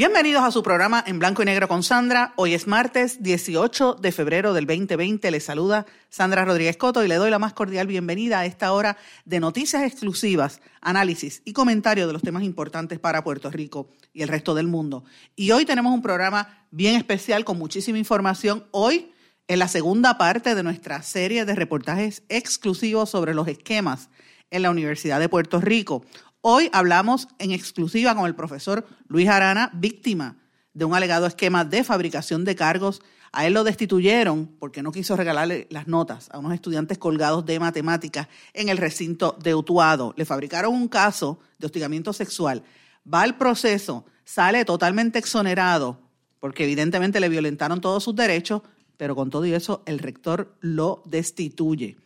Bienvenidos a su programa en blanco y negro con Sandra. Hoy es martes 18 de febrero del 2020. Les saluda Sandra Rodríguez Coto y le doy la más cordial bienvenida a esta hora de noticias exclusivas, análisis y comentarios de los temas importantes para Puerto Rico y el resto del mundo. Y hoy tenemos un programa bien especial con muchísima información. Hoy en la segunda parte de nuestra serie de reportajes exclusivos sobre los esquemas en la Universidad de Puerto Rico. Hoy hablamos en exclusiva con el profesor Luis Arana, víctima de un alegado esquema de fabricación de cargos. A él lo destituyeron porque no quiso regalarle las notas a unos estudiantes colgados de matemáticas en el recinto de Utuado. Le fabricaron un caso de hostigamiento sexual. Va al proceso, sale totalmente exonerado porque evidentemente le violentaron todos sus derechos, pero con todo eso el rector lo destituye.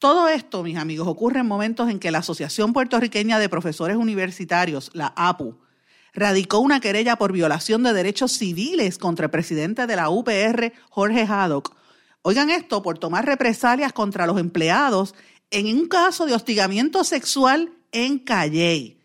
Todo esto, mis amigos, ocurre en momentos en que la Asociación Puertorriqueña de Profesores Universitarios, la APU, radicó una querella por violación de derechos civiles contra el presidente de la UPR, Jorge Haddock. Oigan esto, por tomar represalias contra los empleados en un caso de hostigamiento sexual en Calley.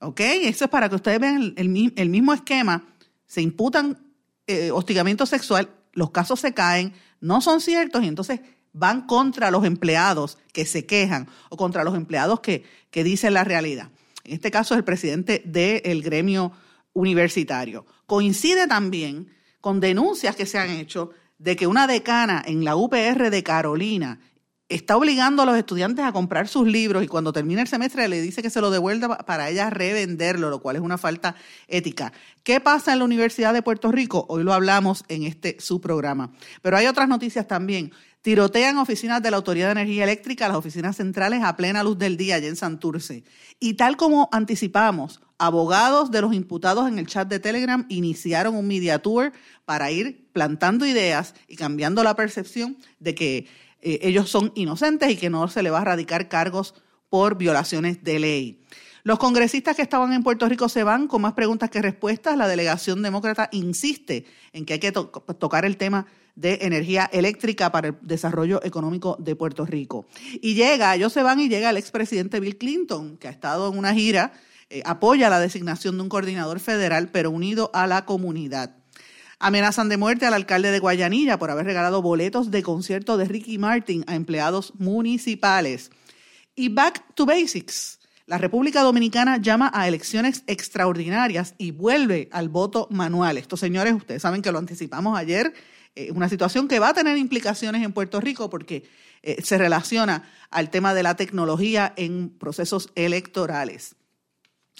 ¿Ok? Eso es para que ustedes vean el, mismo esquema. Se imputan eh, hostigamiento sexual los casos se caen, no son ciertos y entonces van contra los empleados que se quejan o contra los empleados que, que dicen la realidad. En este caso es el presidente del gremio universitario. Coincide también con denuncias que se han hecho de que una decana en la UPR de Carolina está obligando a los estudiantes a comprar sus libros y cuando termina el semestre le dice que se lo devuelva para ella revenderlo, lo cual es una falta ética. ¿Qué pasa en la Universidad de Puerto Rico? Hoy lo hablamos en este su programa. Pero hay otras noticias también. Tirotean oficinas de la Autoridad de Energía Eléctrica, las oficinas centrales a plena luz del día allá en Santurce. Y tal como anticipamos, abogados de los imputados en el chat de Telegram iniciaron un media tour para ir plantando ideas y cambiando la percepción de que eh, ellos son inocentes y que no se le va a radicar cargos por violaciones de ley. Los congresistas que estaban en Puerto Rico se van con más preguntas que respuestas. La delegación demócrata insiste en que hay que tocar el tema de energía eléctrica para el desarrollo económico de Puerto Rico. Y llega, ellos se van y llega el expresidente Bill Clinton, que ha estado en una gira, eh, apoya la designación de un coordinador federal, pero unido a la comunidad. Amenazan de muerte al alcalde de Guayanilla por haber regalado boletos de concierto de Ricky Martin a empleados municipales. Y Back to Basics. La República Dominicana llama a elecciones extraordinarias y vuelve al voto manual. Estos señores, ustedes saben que lo anticipamos ayer, una situación que va a tener implicaciones en Puerto Rico porque eh, se relaciona al tema de la tecnología en procesos electorales.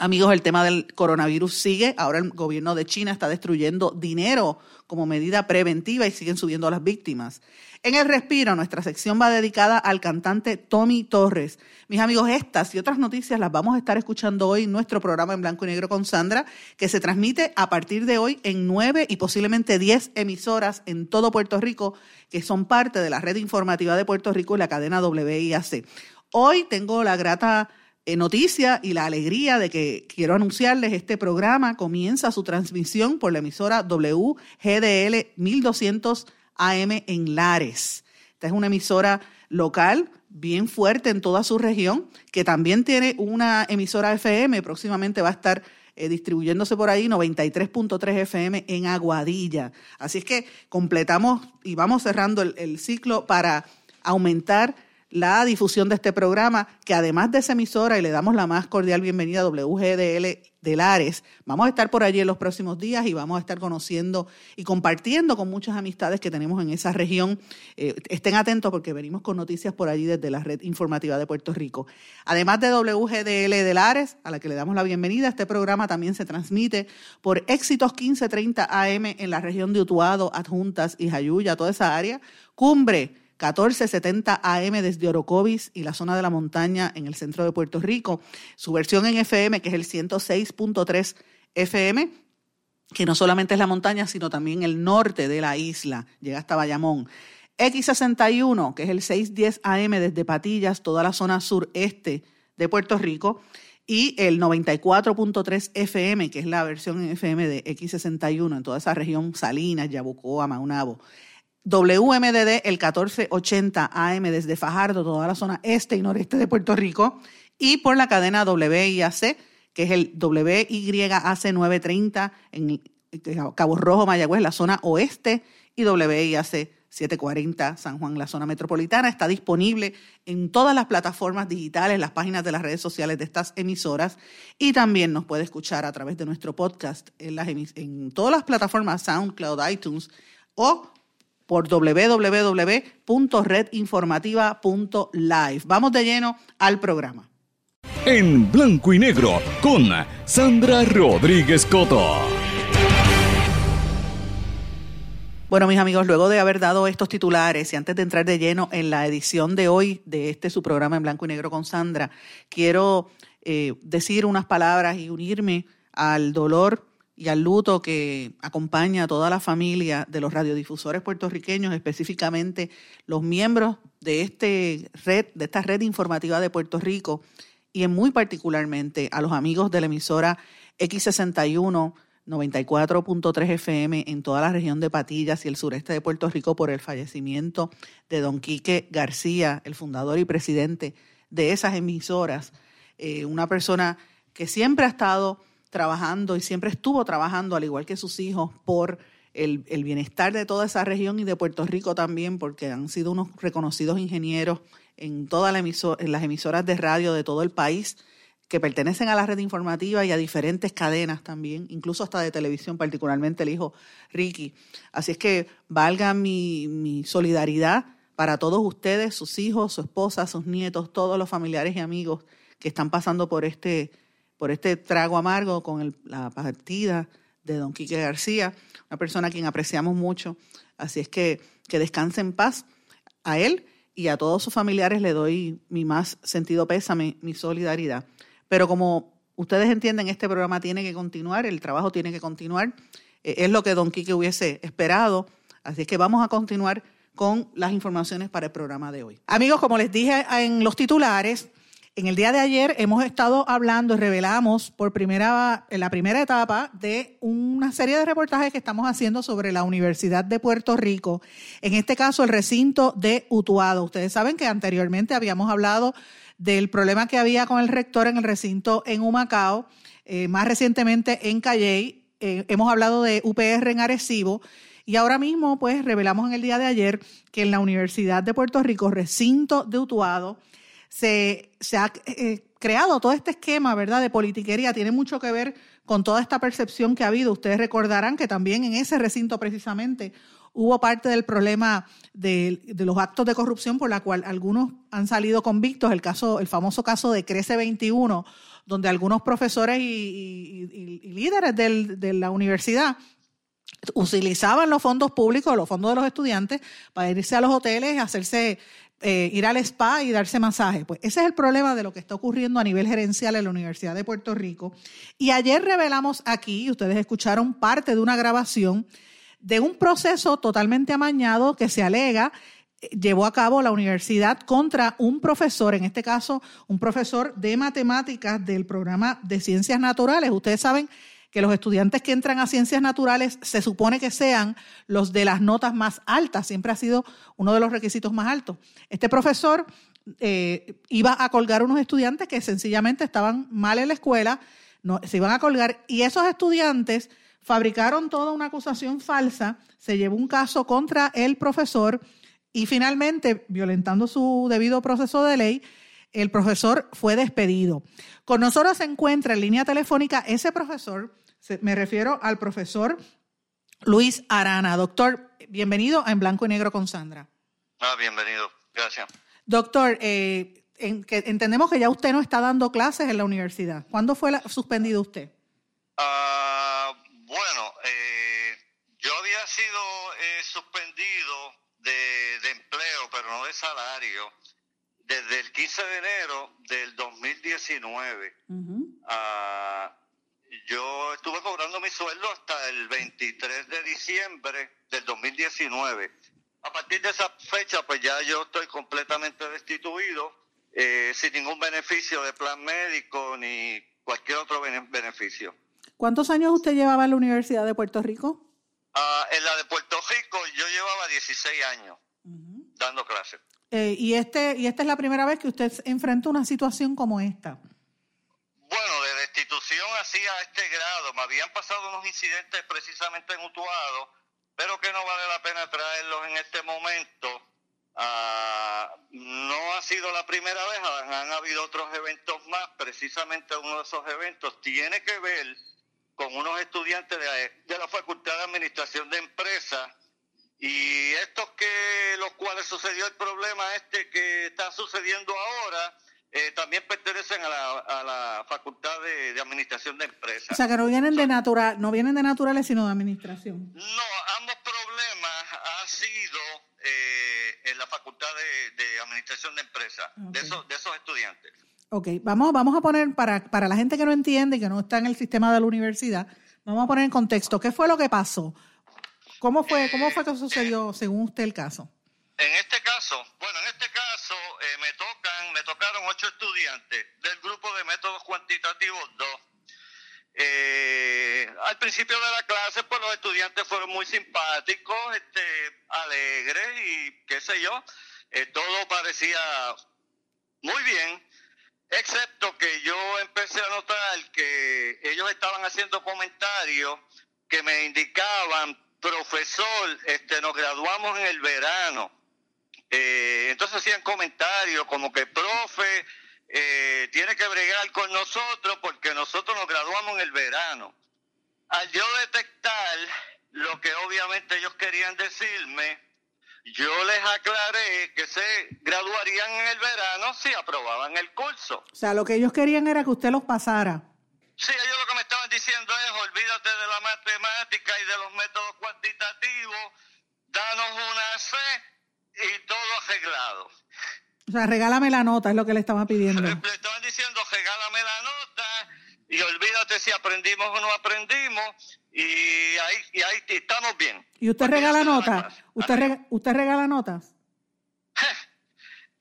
Amigos, el tema del coronavirus sigue. Ahora el gobierno de China está destruyendo dinero como medida preventiva y siguen subiendo a las víctimas. En el respiro, nuestra sección va dedicada al cantante Tommy Torres. Mis amigos, estas y otras noticias las vamos a estar escuchando hoy en nuestro programa en blanco y negro con Sandra, que se transmite a partir de hoy en nueve y posiblemente diez emisoras en todo Puerto Rico, que son parte de la red informativa de Puerto Rico y la cadena WIAC. Hoy tengo la grata noticia y la alegría de que quiero anunciarles este programa comienza su transmisión por la emisora WGDL 1200 AM en Lares. Esta es una emisora local bien fuerte en toda su región, que también tiene una emisora FM, próximamente va a estar eh, distribuyéndose por ahí 93.3 FM en Aguadilla. Así es que completamos y vamos cerrando el ciclo para aumentar la difusión de este programa, que además de esa emisora, y le damos la más cordial bienvenida a WGDL de Lares, vamos a estar por allí en los próximos días y vamos a estar conociendo y compartiendo con muchas amistades que tenemos en esa región. Eh, estén atentos porque venimos con noticias por allí desde la red informativa de Puerto Rico. Además de WGDL de Lares, a la que le damos la bienvenida, este programa también se transmite por Éxitos 1530 AM en la región de Utuado, Adjuntas y Jayuya, toda esa área. Cumbre 1470 AM desde Orocovis y la zona de la montaña en el centro de Puerto Rico. Su versión en FM, que es el 106.3 FM, que no solamente es la montaña, sino también el norte de la isla, llega hasta Bayamón. X61, que es el 610 AM desde Patillas, toda la zona sureste de Puerto Rico, y el 94.3 FM, que es la versión en FM de X61 en toda esa región, Salinas, Yabucoa, Maunabo. WMDD, el 1480 AM desde Fajardo, toda la zona este y noreste de Puerto Rico, y por la cadena WIAC, que es el WYAC 930 en Cabo Rojo, Mayagüez, la zona oeste, y WIAC 740 San Juan, la zona metropolitana. Está disponible en todas las plataformas digitales, las páginas de las redes sociales de estas emisoras y también nos puede escuchar a través de nuestro podcast en, las en todas las plataformas SoundCloud, iTunes o por www.redinformativa.live. Vamos de lleno al programa. En blanco y negro con Sandra Rodríguez Coto. Bueno, mis amigos, luego de haber dado estos titulares y antes de entrar de lleno en la edición de hoy de este su programa en blanco y negro con Sandra, quiero eh, decir unas palabras y unirme al dolor y al luto que acompaña a toda la familia de los radiodifusores puertorriqueños, específicamente los miembros de este red, de esta red informativa de Puerto Rico, y en muy particularmente a los amigos de la emisora X61 94.3 FM en toda la región de Patillas y el sureste de Puerto Rico por el fallecimiento de don Quique García, el fundador y presidente de esas emisoras, eh, una persona que siempre ha estado trabajando y siempre estuvo trabajando, al igual que sus hijos, por el, el bienestar de toda esa región y de Puerto Rico también, porque han sido unos reconocidos ingenieros en todas en las emisoras de radio de todo el país que pertenecen a la red informativa y a diferentes cadenas también, incluso hasta de televisión, particularmente el hijo Ricky. Así es que valga mi, solidaridad para todos ustedes, sus hijos, su esposa, sus nietos, todos los familiares y amigos que están pasando por este, por este trago amargo con la partida de don Quique García, una persona a quien apreciamos mucho. Así es que que descanse en paz a él y a todos sus familiares le doy mi más sentido pésame, mi solidaridad. Pero como ustedes entienden, este programa tiene que continuar, el trabajo tiene que continuar. Eh, es lo que don Quique hubiese esperado. Así que vamos a continuar con las informaciones para el programa de hoy. Amigos, como les dije en los titulares, en el día de ayer hemos estado hablando y revelamos por primera, en la primera etapa de una serie de reportajes que estamos haciendo sobre la Universidad de Puerto Rico, en este caso el recinto de Utuado. Ustedes saben que anteriormente habíamos hablado del problema que había con el rector en el recinto en Humacao, eh, más recientemente en Calley. Eh, hemos hablado de UPR en Arecibo. Y ahora mismo, pues, revelamos en el día de ayer que en la Universidad de Puerto Rico, recinto de Utuado, se, ha eh, creado todo este esquema, ¿verdad?, de politiquería. Tiene mucho que ver con toda esta percepción que ha habido. Ustedes recordarán que también en ese recinto precisamente hubo parte del problema de, los actos de corrupción por la cual algunos han salido convictos, el caso, el famoso caso de Crece 21, donde algunos profesores y, líderes de la universidad utilizaban los fondos públicos, los fondos de los estudiantes, para irse a los hoteles, hacerse eh, ir al spa y darse masaje. Pues ese es el problema de lo que está ocurriendo a nivel gerencial en la Universidad de Puerto Rico. Y ayer revelamos aquí, ustedes escucharon parte de una grabación de un proceso totalmente amañado que se alega eh, llevó a cabo la universidad contra un profesor, en este caso un profesor de matemáticas del programa de ciencias naturales. Ustedes saben que los estudiantes que entran a ciencias naturales se supone que sean los de las notas más altas, siempre ha sido uno de los requisitos más altos. Este profesor eh, iba a colgar unos estudiantes que sencillamente estaban mal en la escuela, se iban a colgar y esos estudiantes fabricaron toda una acusación falsa, se llevó un caso contra el profesor y finalmente, violentando su debido proceso de ley, el profesor fue despedido. Con nosotros se encuentra en línea telefónica ese profesor, me refiero al profesor Luis Arana. Doctor, bienvenido a En Blanco y Negro con Sandra. Ah, bienvenido, gracias. Doctor, eh, entendemos que ya usted no está dando clases en la universidad. ¿Cuándo fue suspendido usted? Ah, bueno, eh, yo había sido eh, suspendido de, empleo, pero no de salario, desde el 15 de enero del 2019. Ah, yo estuve cobrando mi sueldo hasta el 23 de diciembre del 2019. A partir de esa fecha, pues ya yo estoy completamente destituido, eh, sin ningún beneficio de plan médico ni cualquier otro beneficio. ¿Cuántos años usted llevaba en la Universidad de Puerto Rico? Ah, en la de Puerto Rico yo llevaba 16 años dando clases. Eh, y este y esta es la primera vez que usted enfrenta una situación como esta. Bueno, de destitución así a este grado, me habían pasado unos incidentes precisamente en pero que no vale la pena traerlos en este momento. Ah, no ha sido la primera vez, han, habido otros eventos más, precisamente uno de esos eventos tiene que ver con unos estudiantes de la Facultad de Administración de Empresas y estos que los cuales sucedió el problema este que está sucediendo ahora, eh, también pertenecen a la, a la Facultad de, Administración de Empresas. O sea, que no vienen de natural, no vienen de naturales, sino de administración. No, ambos problemas han sido eh, en la Facultad de, Administración de Empresas, de, esos, de esos estudiantes. Ok, vamos, vamos a poner, para, para la gente que no entiende, y que no está en el sistema de la universidad, vamos a poner en contexto, ¿qué fue lo que pasó? ¿Cómo fue, cómo fue que sucedió según usted el caso? En este caso, bueno, en este caso eh, me tocan, me tocaron ocho estudiantes del grupo de métodos cuantitativos 2. Eh, al principio de la clase, pues los estudiantes fueron muy simpáticos, este, alegres y qué sé yo, eh, todo parecía muy bien, excepto que yo empecé a notar que ellos estaban haciendo comentarios que me indicaban profesor, este, nos graduamos en el verano. Eh, entonces hacían comentarios como que, profe, eh, tiene que bregar con nosotros porque nosotros nos graduamos en el verano. Al yo detectar lo que obviamente ellos querían decirme, yo les aclaré que se graduarían en el verano si aprobaban el curso. O sea, lo que ellos querían era que usted los pasara. Sí, ellos lo que me estaban diciendo es, olvídate de la matemática y de los métodos cuantitativos, danos una C y todo arreglado. O sea, regálame la nota, es lo que le estaban pidiendo. Le, estaban diciendo, regálame la nota y olvídate si aprendimos o no aprendimos y ahí, y ahí estamos bien. ¿Y usted regala notas? ¿Usted, ¿Usted regala notas?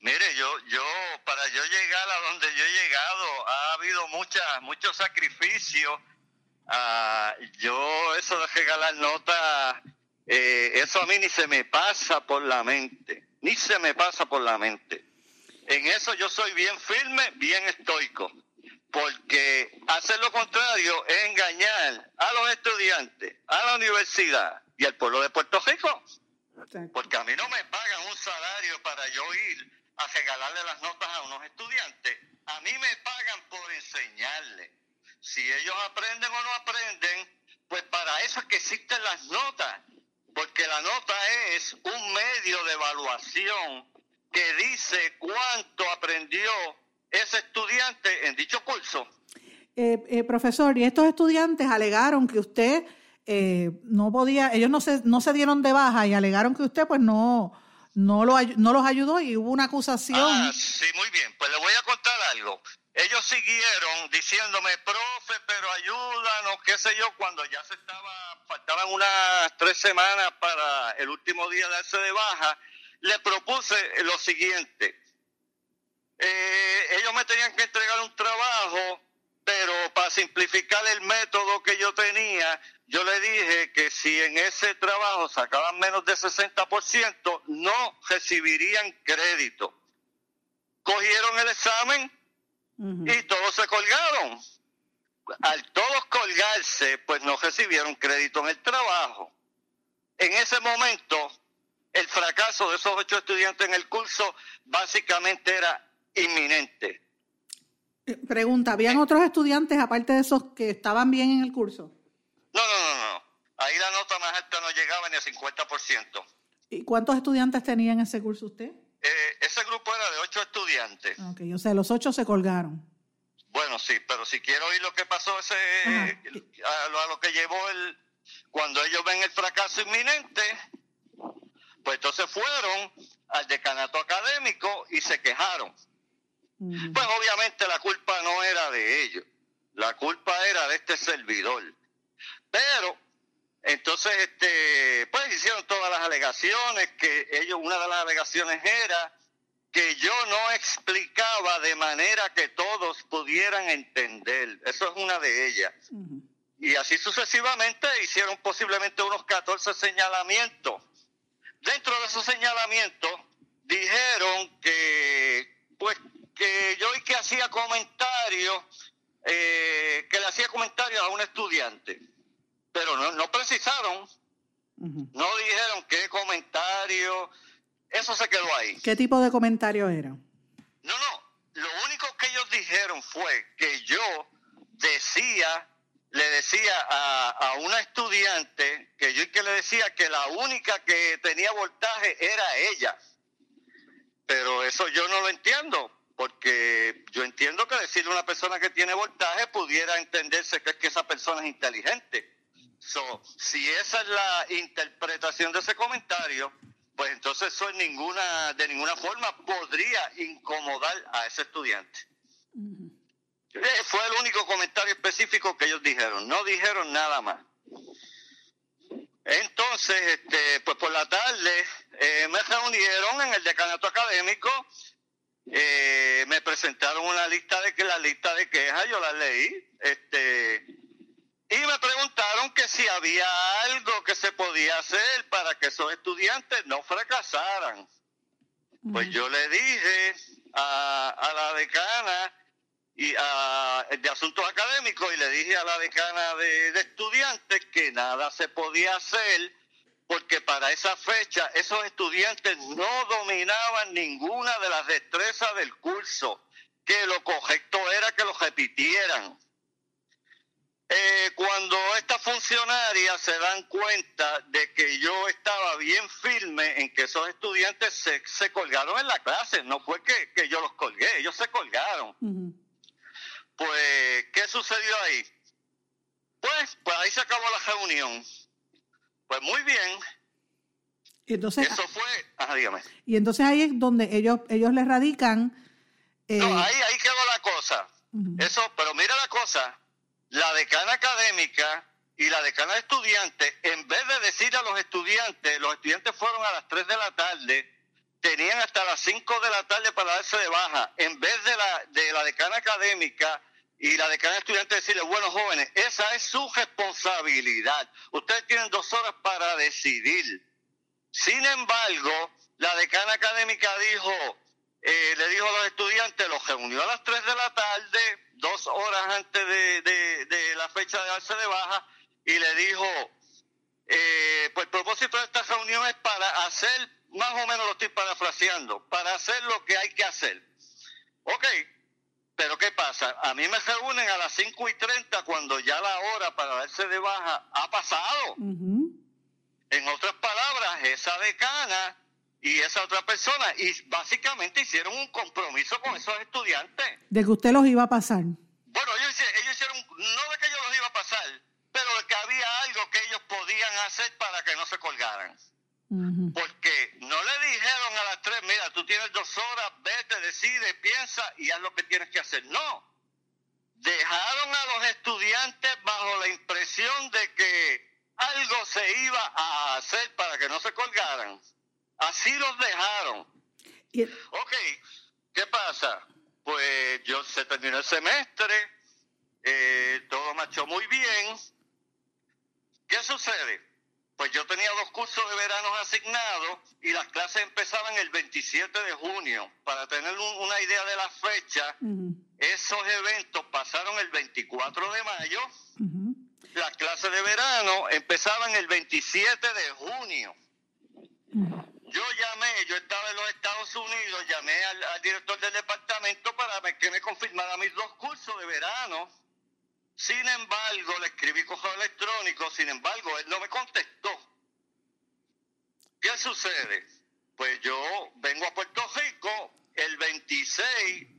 Mire, yo, yo, para yo llegar a donde yo he llegado, ha habido mucha, mucho sacrificio. Ah, yo, eso de regalar notas, eh, eso a mí ni se me pasa por la mente, ni se me pasa por la mente. En eso yo soy bien firme, bien estoico, porque hacer lo contrario es engañar a los estudiantes, a la universidad y al pueblo de Puerto Rico. Porque a mí no me pagan un salario para yo ir a regalarle las notas a unos estudiantes. A mí me pagan por enseñarles. Si ellos aprenden o no aprenden, pues para eso es que existen las notas, porque la nota es un medio de evaluación que dice cuánto aprendió ese estudiante en dicho curso. Eh, eh, profesor, y estos estudiantes alegaron que usted eh, no podía, ellos no se, no se dieron de baja y alegaron que usted pues no, no, lo, no los ayudó y hubo una acusación. Ah, sí, muy bien. Pues le voy a contar algo. Ellos siguieron diciéndome, profe, pero ayúdanos, qué sé yo, cuando ya se estaba, faltaban unas tres semanas para el último día de darse de baja, le propuse lo siguiente. Eh, ellos me tenían que entregar un trabajo pero para simplificar el método que yo tenía, yo le dije que si en ese trabajo sacaban menos de 60%, no recibirían crédito. Cogieron el examen y todos se colgaron. Al todos colgarse, pues no recibieron crédito en el trabajo. En ese momento, el fracaso de esos ocho estudiantes en el curso básicamente era inminente Pregunta, ¿habían otros estudiantes aparte de esos que estaban bien en el curso? No, no, no, no. Ahí la nota más alta al 50%. ¿Y cuántos estudiantes tenía en ese curso usted? Eh, ese grupo era de ocho estudiantes. Ok, o sea, los ocho se colgaron. Bueno, sí, pero si quiero oír lo que pasó ese, a, lo, que llevó el, cuando ellos ven el fracaso inminente, Pues entonces fueron al decanato académico y se quejaron. Pues obviamente la culpa no era de ellos, la culpa era de este servidor. Pero entonces, este, pues hicieron todas las alegaciones, que ellos, una de las alegaciones era que yo no explicaba de manera que todos pudieran entender. Eso es una de ellas. Y así sucesivamente hicieron posiblemente unos 14 señalamientos. Dentro de esos señalamientos dijeron que, pues, que yo y que hacía comentarios, eh, que le hacía comentarios a un estudiante, pero no, no precisaron, no dijeron qué comentario, eso se quedó ahí. ¿Qué tipo de comentario era? No, no, lo único que ellos dijeron fue que yo decía, le decía a, a una estudiante, que yo y que le decía que la única que tenía voltaje era ella. Pero eso yo no lo entiendo, porque yo entiendo que decirle a una persona que tiene voltaje pudiera entenderse que es que esa persona es inteligente. So, si esa es la interpretación de ese comentario, pues entonces eso en ninguna, de ninguna forma podría incomodar a ese estudiante. Eh, fue el único comentario específico que ellos dijeron, no dijeron nada más. Entonces, este, pues por la tarde eh, me reunieron en el decanato académico eh, me presentaron una lista de que la lista de quejas yo la leí este y me preguntaron que si había algo que se podía hacer para que esos estudiantes no fracasaran pues yo le dije a, a la decana y a, de asuntos académicos y le dije a la decana de, de estudiantes que nada se podía hacer porque para esa fecha esos estudiantes no dominaban ninguna de las destrezas del curso, que lo correcto era que lo repitieran. Eh, cuando estas funcionarias se dan cuenta de que yo estaba bien firme en que esos estudiantes se, se colgaron en la clase, no fue que, que yo los colgué, ellos se colgaron. Pues, ¿qué sucedió ahí? Pues, pues ahí se acabó la reunión. Pues muy bien. Y entonces, Eso fue, ajá, dígame. y entonces ahí es donde ellos, ellos les radican. eh, No, ahí, ahí quedó la cosa. Eso, pero mira la cosa, la decana académica y la decana de estudiantes, en vez de decir a los estudiantes, los estudiantes fueron a las 3 de la tarde, tenían hasta las 5 de la tarde para darse de baja, en vez de la, de la decana académica y la decana de estudiantes decirle, bueno jóvenes, esa es su responsabilidad, ustedes tienen dos horas para decidir. Sin embargo, la decana académica dijo, eh, le dijo a los estudiantes, los reunió a las 3 de la tarde, dos horas antes de, de- de la fecha de darse de baja, y le dijo, eh, pues el propósito de esta reunión es para hacer, más o menos lo estoy parafraseando, para hacer lo que hay que hacer. Ok, pero ¿qué pasa? A mí me reúnen a las 5 y 30 cuando ya la hora para darse de baja ha pasado. ujú. En otras palabras, esa decana y esa otra persona, y básicamente hicieron un compromiso con esos estudiantes. de que usted los iba a pasar. Bueno, ellos, ellos hicieron, no de que yo los iba a pasar, pero de que había algo que ellos podían hacer para que no se colgaran. Porque no le dijeron a las tres, mira, tú tienes dos horas, vete, decide, piensa y haz lo que tienes que hacer. No. Dejaron a los estudiantes bajo la impresión de que algo se iba a hacer para que no se colgaran. Así los dejaron. Y- Ok, ¿qué pasa? Pues yo se terminó el semestre, eh, todo marchó muy bien. ¿Qué sucede? Pues yo tenía dos cursos de verano asignados y las clases empezaban el 27 de junio. Para tener un- una idea de la fecha, esos eventos pasaron el 24 de mayo, las clases de verano empezaban el 27 de junio. Yo llamé, yo estaba en los Estados Unidos, llamé al, al director del departamento para que me confirmara mis dos cursos de verano. Sin embargo, le escribí correo electrónico, sin embargo, él no me contestó. ¿Qué sucede? Pues yo vengo a Puerto Rico, el 26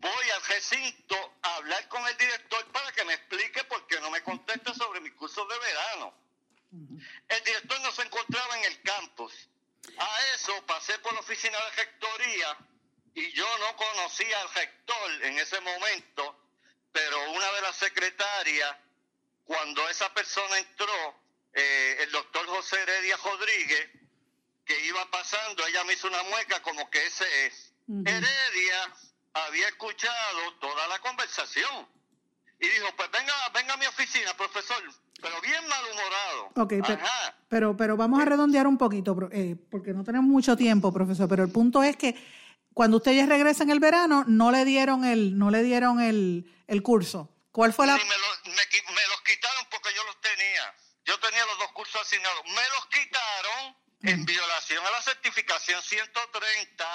voy al recinto a hablar con el director para que me explique por qué no me contesta sobre mis cursos de verano. El director no se encontraba en el campus. A eso pasé por la oficina de rectoría y yo no conocía al rector en ese momento, pero una de las secretarias, cuando esa persona entró, eh, el doctor José Heredia Rodríguez, que iba pasando, ella me hizo una mueca como que ese es. Heredia había escuchado toda la conversación y dijo, pues venga, venga a mi oficina, profesor, pero bien malhumorado. Ok, pero, pero, vamos a redondear un poquito, eh, porque no tenemos mucho tiempo, profesor, pero el punto es que cuando usted ya regresa en el verano, no le dieron el, no le dieron el, curso. ¿Cuál fue la...? me, los quitaron porque yo los tenía. Yo tenía los dos cursos asignados. Me los quitaron en violación a la certificación 130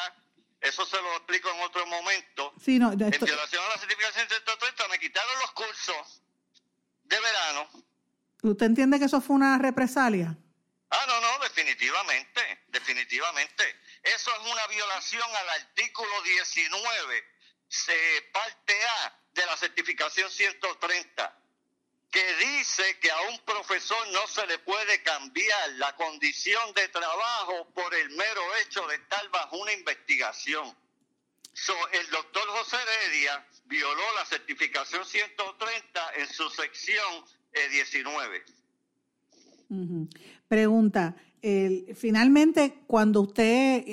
eso se lo explico en otro momento. Sí, no, En violación a la certificación 130 me quitaron los cursos de verano. ¿Usted entiende que eso fue una represalia? Ah, no, no, definitivamente, definitivamente. Eso es una violación al artículo 19, parte A de la certificación 130 que dice que a un profesor no se le puede cambiar la condición de trabajo por el mero hecho de estar bajo una investigación. el doctor José Heredia violó la certificación 130 en su sección 19. Eh, Pregunta, finalmente, cuando usted,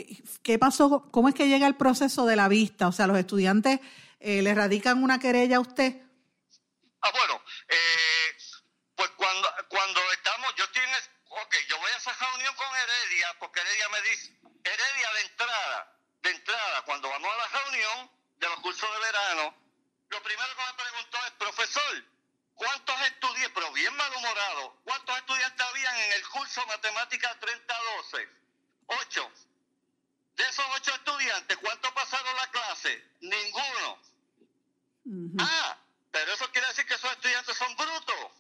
¿qué pasó? ¿Cómo es que llega el proceso de la vista? O sea, los estudiantes eh, le radican una querella a usted. Ah, bueno, eh, pues cuando, cuando estamos, yo en, ok, yo voy a esa reunión con Heredia, porque Heredia me dice, Heredia de entrada, de entrada, cuando vamos a la reunión de los cursos de verano, lo primero que me preguntó es, profesor, ¿cuántos estudiantes, pero bien malhumorado, cuántos estudiantes habían en el curso Matemática 3012? Ocho. De esos ocho estudiantes, ¿cuántos pasaron la clase? Ninguno. Ah, pero eso quiere decir que esos estudiantes son brutos.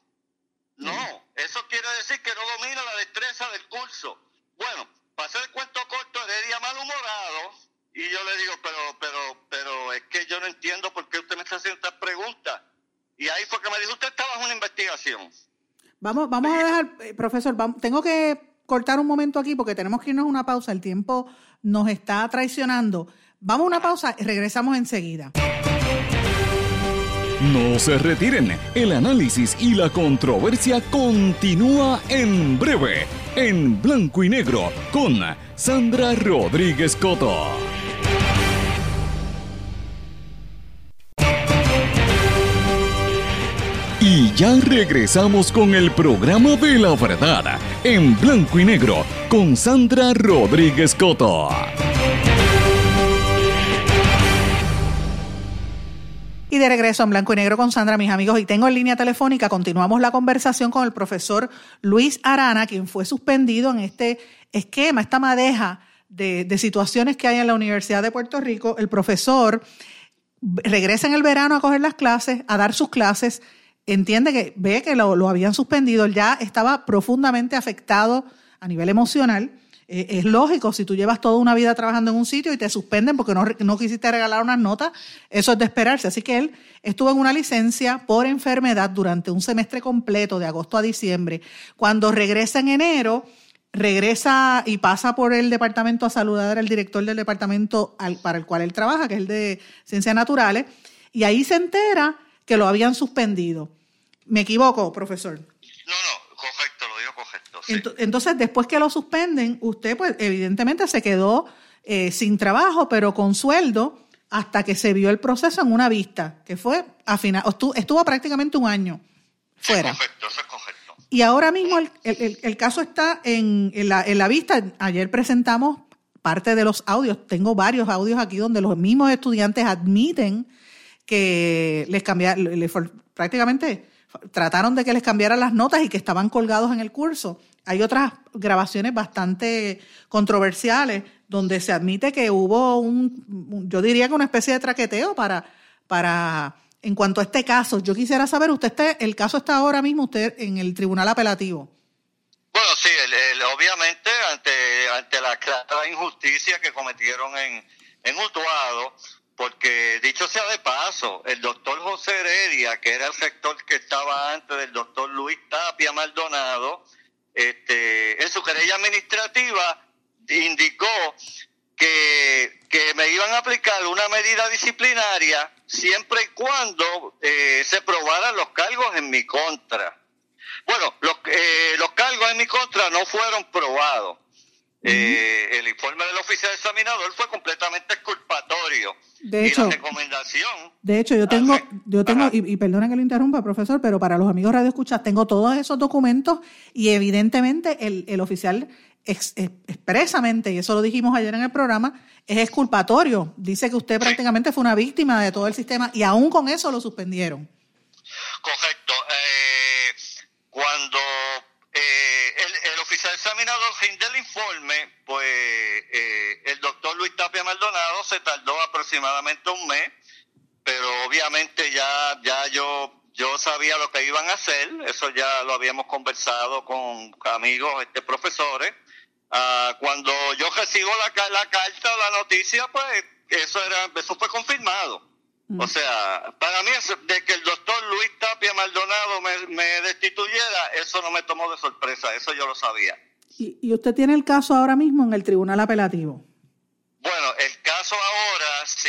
No, eso quiere decir que no domina la destreza del curso. Bueno, para hacer el cuento corto, Heredia malhumorado, y yo le digo, pero, pero, pero es que yo no entiendo por qué usted me está haciendo estas preguntas. Y ahí fue que me dijo, usted está bajo una investigación. Vamos, vamos a dejar, eh, profesor, tengo que cortar un momento aquí porque tenemos que irnos a una pausa. El tiempo nos está traicionando. Vamos a una pausa y regresamos enseguida. No se retiren, el análisis y la controversia continúa en breve, en blanco y negro, con Sandra Rodríguez Coto. Y ya regresamos con el programa de la verdad, en blanco y negro, con Sandra Rodríguez Coto. Y de regreso en blanco y negro con Sandra, mis amigos, y tengo en línea telefónica, continuamos la conversación con el profesor Luis Arana, quien fue suspendido en este esquema, esta madeja de, situaciones que hay en la Universidad de Puerto Rico. El profesor regresa en el verano a coger las clases, a dar sus clases, entiende que ve que lo, lo habían suspendido, ya estaba profundamente afectado a nivel emocional eh, es lógico, si tú llevas toda una vida trabajando en un sitio y te suspenden porque no, no quisiste regalar unas notas, eso es de esperarse. Así que él estuvo en una licencia por enfermedad durante un semestre completo, de agosto a diciembre. Cuando regresa en enero, regresa y pasa por el departamento a saludar al director del departamento para el cual él trabaja, que es el de Ciencias Naturales, y ahí se entera que lo habían suspendido. ¿Me equivoco, profesor? No, no, entonces, después que lo suspenden, usted pues evidentemente se quedó eh, sin trabajo, pero con sueldo hasta que se vio el proceso en una vista, que fue a final, estuvo, prácticamente un año fuera. eso es correcto. Y ahora mismo el, caso está en, la, en la vista. Ayer presentamos parte de los audios. Tengo varios audios aquí donde los mismos estudiantes admiten que les cambiaron, prácticamente trataron de que les cambiaran las notas y que estaban colgados en el curso. Hay otras grabaciones bastante controversiales donde se admite que hubo un, yo diría que una especie de traqueteo para, para, en cuanto a este caso. Yo quisiera saber, usted está, el caso está ahora mismo usted en el tribunal apelativo. Bueno, sí, obviamente ante, ante la clara injusticia que cometieron en, en Utuado, porque dicho sea de paso, el doctor José Heredia, que era el rector que estaba antes del doctor Luis Tapia Maldonado, este, en su querella administrativa indicó que, que me iban a aplicar una medida disciplinaria siempre y cuando eh, se probaran los cargos en mi contra. Bueno, los, eh, los cargos en mi contra no fueron probados. Eh, el informe del oficial examinador fue completamente exculpatorio. De hecho, y la recomendación. De hecho, yo tengo, yo tengo, y, y, perdona que lo interrumpa, profesor, pero para los amigos radio escuchas, tengo todos esos documentos y evidentemente el, el oficial ex, expresamente, y eso lo dijimos ayer en el programa, es exculpatorio. Dice que usted prácticamente fue una víctima de todo el sistema y aún con eso lo suspendieron. Correcto. Eh, cuando eh, examinador rinde el informe, pues eh, el doctor Luis Tapia Maldonado se tardó aproximadamente un mes, pero obviamente ya, ya yo, yo sabía lo que iban a hacer, eso ya lo habíamos conversado con amigos, este, profesores. Uh, cuando yo recibo la, la carta la noticia, pues eso era, eso fue confirmado. O sea, para mí, de que el doctor Luis Tapia Maldonado me, me, destituyera, eso no me tomó de sorpresa, eso yo lo sabía. ¿Y, ¿Y, usted tiene el caso ahora mismo en el Tribunal Apelativo? Bueno, el caso ahora, sí,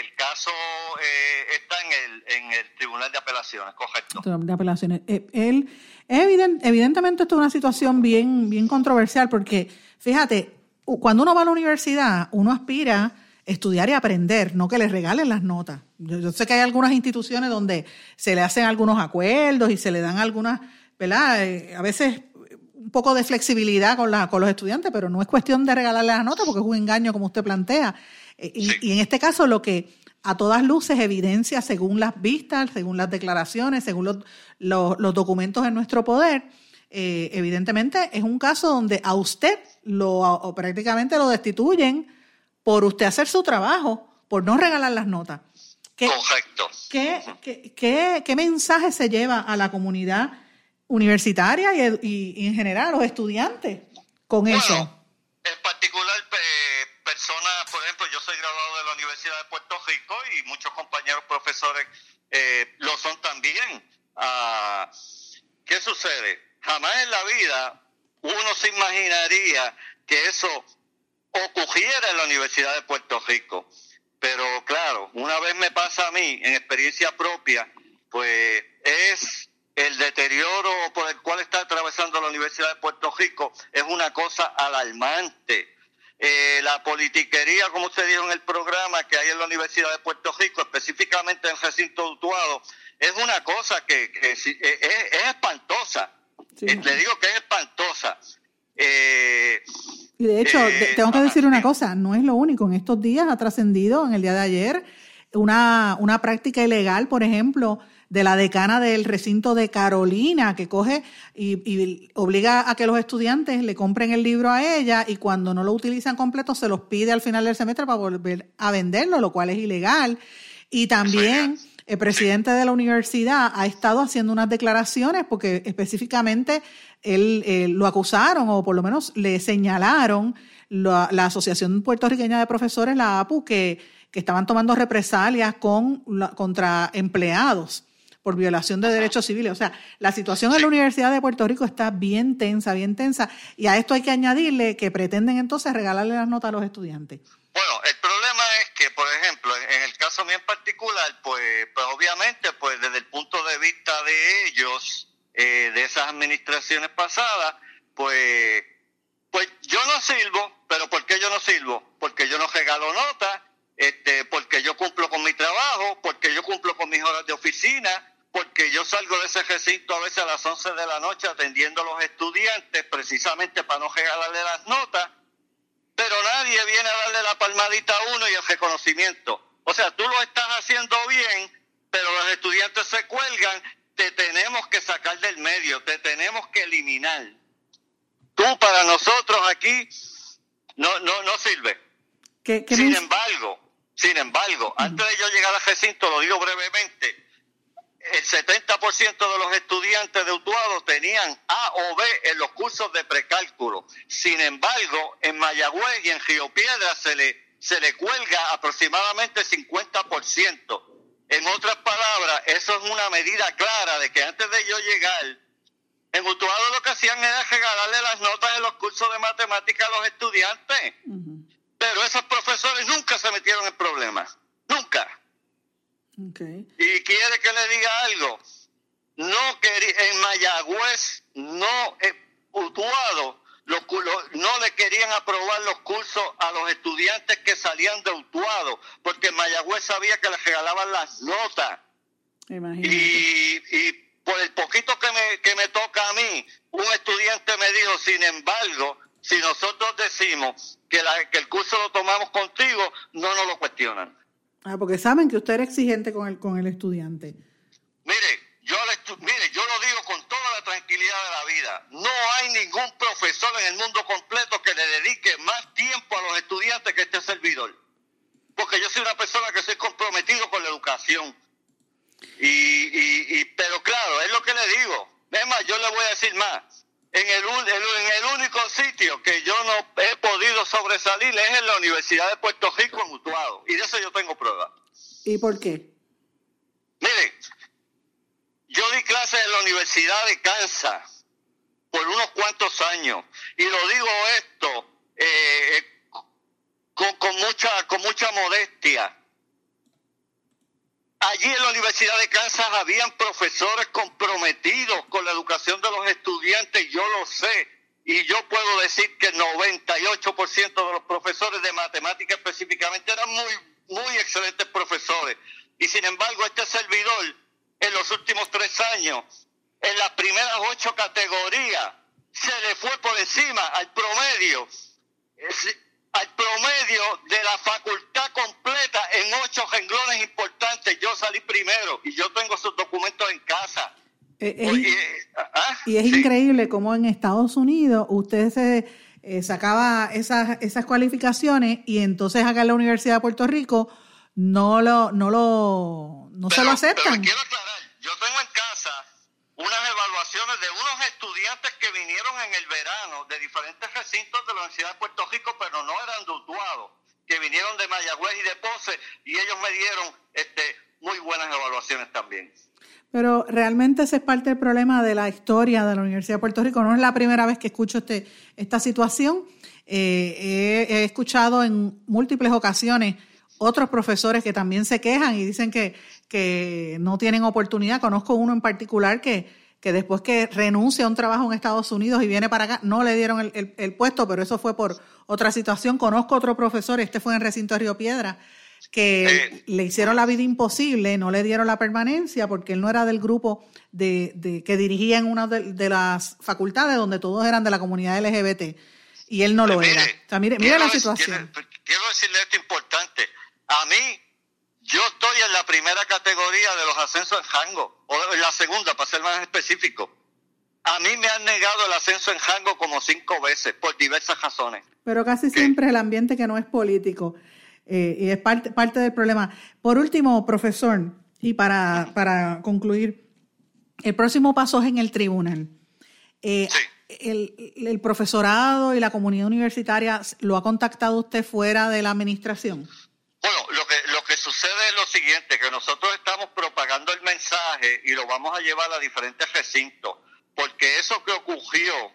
el caso eh, está en el, en el Tribunal de Apelaciones, correcto. Tribunal de Apelaciones. Eh, él, evident, evidentemente esto es una situación bien, bien controversial porque, fíjate, cuando uno va a la universidad, uno aspira estudiar y aprender, no que les regalen las notas. Yo, yo, sé que hay algunas instituciones donde se le hacen algunos acuerdos y se le dan algunas, ¿verdad? Eh, a veces un poco de flexibilidad con, la, con los estudiantes, pero no es cuestión de regalarle las notas porque es un engaño como usted plantea. Eh, y, y en este caso lo que a todas luces evidencia según las vistas, según las declaraciones, según los, los, los documentos en nuestro poder, eh, evidentemente es un caso donde a usted lo prácticamente lo destituyen por usted hacer su trabajo, por no regalar las notas. ¿Qué, Correcto. ¿qué, qué, qué, qué mensaje se lleva a la comunidad universitaria y, y, y en general los estudiantes con bueno, eso? En particular, eh, personas, por ejemplo, yo soy graduado de la Universidad de Puerto Rico y muchos compañeros profesores eh, lo son también. Ah, ¿Qué sucede? Jamás en la vida uno se imaginaría que eso ocurriera en la Universidad de Puerto Rico. Pero claro, una vez me pasa a mí, en experiencia propia, pues es el deterioro por el cual está atravesando la Universidad de Puerto Rico, es una cosa alarmante. Eh, la politiquería, como usted dijo en el programa que hay en la Universidad de Puerto Rico, específicamente en recinto dutuado, es una cosa que, que es, es, espantosa. Sí. Le digo que es espantosa. Eh, y de hecho, eh, tengo que decir una cosa, no es lo único. En estos días ha trascendido, en el día de ayer, una, una práctica ilegal, por ejemplo, de la decana del recinto de Carolina, que coge y, y, obliga a que los estudiantes le compren el libro a ella y cuando no lo utilizan completo se los pide al final del semestre para volver a venderlo, lo cual es ilegal. Y también el presidente de la universidad ha estado haciendo unas declaraciones porque específicamente él, eh, lo acusaron o por lo menos le señalaron la, la, Asociación Puertorriqueña de Profesores, la APU, que, que estaban tomando represalias con, la, contra empleados por violación de derechos civiles. O sea, la situación en la Universidad de Puerto Rico está bien tensa, bien tensa. Y a esto hay que añadirle que pretenden entonces regalarle las notas a los estudiantes. Bueno, el problema es que, por ejemplo, en el caso mío en particular, pues, pues obviamente, pues desde el punto de vista de ellos, eh, de esas administraciones pasadas, pues, pues yo no sirvo, pero ¿por qué yo no sirvo? Porque yo no regalo notas, este, porque yo cumplo con mi trabajo, porque yo cumplo con mis horas de oficina, porque yo salgo de ese recinto a veces a las 11 de la noche atendiendo a los estudiantes precisamente para no regalarle las notas, pero nadie viene a darle la palmadita a uno y el reconocimiento. O sea, tú lo estás haciendo bien, pero los estudiantes se cuelgan, te tenemos que sacar del medio, te tenemos que eliminar. Tú para nosotros aquí no, no, no sirve. ¿Qué, qué sin embargo, sin embargo, antes de yo llegar al recinto, lo digo brevemente, el 70% de los estudiantes de Utuado tenían A o B en los cursos de precálculo. Sin embargo, en Mayagüez y en Río Piedra se le, se le cuelga aproximadamente 50%. En otras palabras, eso es una medida clara de que antes de yo llegar En Utuado lo que hacían era regalarle las notas de los cursos de matemáticas a los estudiantes. Pero esos profesores nunca se metieron en problemas. Nunca. Y quiere que le diga algo. No en Mayagüez, no, en Utuado, no le querían aprobar los cursos a los estudiantes que salían de Utuado, porque Mayagüez sabía que les regalaban las notas. Y, y por el poquito que me, que me toca a mí, un estudiante me dijo, sin embargo, si nosotros decimos que, la, que el curso lo tomamos contigo, no nos lo cuestionan. Ah, porque saben que usted era exigente con el, con el estudiante. Mire, yo, mire, yo lo digo con tranquilidad de la vida. No hay ningún profesor en el mundo completo que le dedique más tiempo a los estudiantes que este servidor. Porque yo soy una persona que soy comprometido con la educación. Y, y, y, pero claro, es lo que le digo. Es más, yo le voy a decir más. En el, en el único sitio que yo no he podido sobresalir es en la Universidad de Puerto Rico en Utuado. Y de eso yo tengo prueba. ¿Y por qué? Mire, yo di clases en la Universidad de Kansas por unos cuantos años. Y lo digo esto eh, con, con, mucha, con mucha modestia Allí en la Universidad de Kansas habían profesores comprometidos con la educación de los estudiantes, yo lo sé, y yo puedo decir que el 98% de los profesores de matemática específicamente eran muy, muy excelentes profesores. Y sin embargo, este servidor, en los últimos tres años, en las primeras ocho categorías, se le fue por encima al promedio al promedio de la facultad completa en ocho renglones importantes. Yo salí primero y yo tengo sus documentos en casa. Eh, eh, ¿ah? y es increíble cómo en Estados Unidos usted se eh, sacaba esas, esas cualificaciones y entonces acá en la Universidad de Puerto Rico no lo no lo no se lo aceptan. quiero aclarar, yo tengo en casa unas evaluaciones de unos estudiantes que vinieron en el verano de diferentes recintos de la Universidad de Puerto Rico, pero no eran de que vinieron de Mayagüez y de Ponce, y ellos me dieron este, muy buenas evaluaciones también. Pero realmente ese es parte del problema de la historia de la Universidad de Puerto Rico. No es la primera vez que escucho este, esta situación. Eh, he, escuchado en múltiples ocasiones otros profesores que también se quejan y dicen que, que no tienen oportunidad. Conozco uno en particular que, que después que renuncia a un trabajo en Estados Unidos y viene para acá, no le dieron el, el, puesto, pero eso fue por otra situación. Conozco otro profesor, este fue en el recinto de Río Piedra, que le hicieron la vida imposible, no le dieron la permanencia porque él no era del grupo de, de que dirigía en una de, las facultades donde todos eran de la comunidad LGBT y él no lo era. O sea, mire, mire la situación. quiero decirle esto importante. A mí, yo estoy en la primera categoría de los ascensos en Jango, o en la segunda, para ser más específico. A mí me han negado el ascenso en Jango como cinco veces, por diversas razones. Pero casi siempre el ambiente que no es político. Eh, y es parte, parte del problema. Por último, profesor, y para, para concluir, el próximo paso es en el tribunal. Eh, el, el, profesorado y la comunidad universitaria lo ha contactado usted fuera de la administración? Bueno, lo que, lo que sucede es lo siguiente, que nosotros estamos propagando el mensaje y lo vamos a llevar a diferentes recintos, porque eso que ocurrió,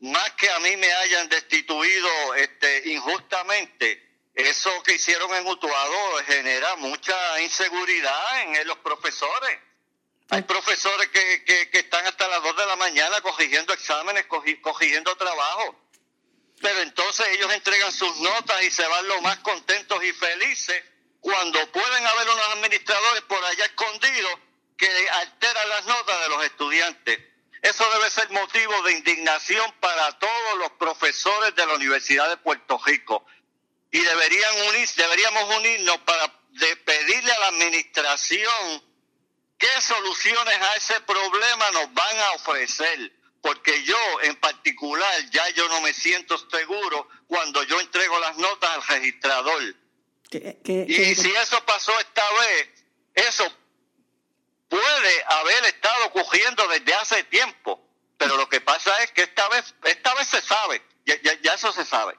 más que a mí me hayan destituido este, injustamente, eso que hicieron en Utuado genera mucha inseguridad en, los profesores. Hay profesores que, que, están hasta las 2 de la mañana cogiendo exámenes, cogiendo trabajo pero entonces ellos entregan sus notas y se van lo más contentos y felices cuando pueden haber unos administradores por allá escondidos que alteran las notas de los estudiantes. Eso debe ser motivo de indignación para todos los profesores de la Universidad de Puerto Rico. Y deberían unir, deberíamos unirnos para pedirle a la administración qué soluciones a ese problema nos van a ofrecer porque yo en particular ya yo no me siento seguro cuando yo entrego las notas al registrador. y si eso pasó esta vez, eso puede haber estado ocurriendo desde hace tiempo, pero lo que pasa es que esta vez, esta vez se sabe, ya, ya, eso se sabe.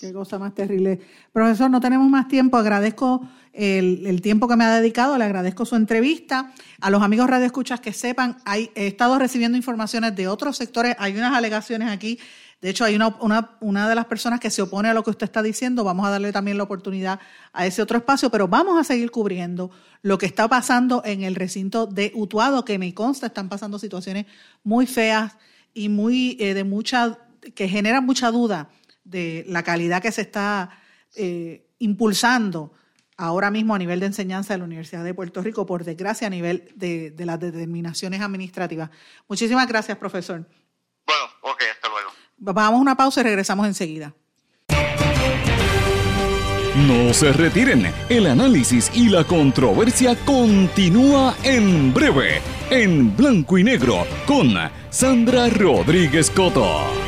Qué cosa más terrible. Profesor, no tenemos más tiempo. Agradezco el, tiempo que me ha dedicado, le agradezco su entrevista. A los amigos radioescuchas que sepan, hay, he estado recibiendo informaciones de otros sectores, hay unas alegaciones aquí de hecho, hay una, una, una, de las personas que se opone a lo que usted está diciendo. Vamos a darle también la oportunidad a ese otro espacio, pero vamos a seguir cubriendo lo que está pasando en el recinto de Utuado, que me consta están pasando situaciones muy feas y muy eh, de mucha, que generan mucha duda de la calidad que se está eh, impulsando ahora mismo a nivel de enseñanza de la Universidad de Puerto Rico, por desgracia, a nivel de, de las determinaciones administrativas. Muchísimas gracias, profesor. Bueno, ok, hasta luego. Vamos a una pausa y regresamos enseguida. No se retiren, el análisis y la controversia continúa en breve, en blanco y negro, con Sandra Rodríguez Coto.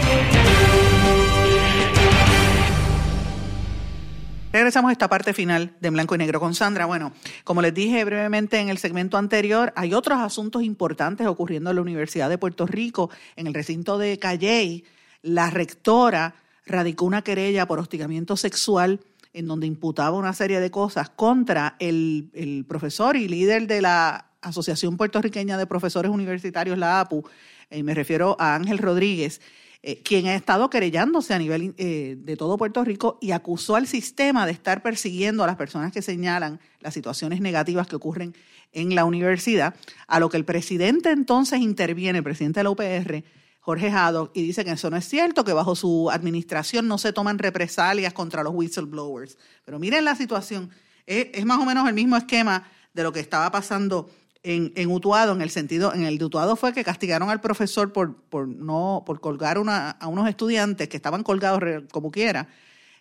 Regresamos a esta parte final de Blanco y Negro con Sandra. Bueno, como les dije brevemente en el segmento anterior, hay otros asuntos importantes ocurriendo en la Universidad de Puerto Rico, en el recinto de Calley. La rectora radicó una querella por hostigamiento sexual en donde imputaba una serie de cosas contra el, profesor y líder de la Asociación Puertorriqueña de Profesores Universitarios, la APU, eh, me refiero a Ángel Rodríguez, eh, quien ha estado querellándose a nivel eh, de todo Puerto Rico y acusó al sistema de estar persiguiendo a las personas que señalan las situaciones negativas que ocurren en la universidad, a lo que el presidente entonces interviene, el presidente de la UPR, Jorge Haddock, y dice que eso no es cierto, que bajo su administración no se toman represalias contra los whistleblowers. Pero miren la situación, es más o menos el mismo esquema de lo que estaba pasando en, en, Utuado, en el sentido, en el de Utuado fue que castigaron al profesor por, por no, por colgar una, a unos estudiantes que estaban colgados como quiera,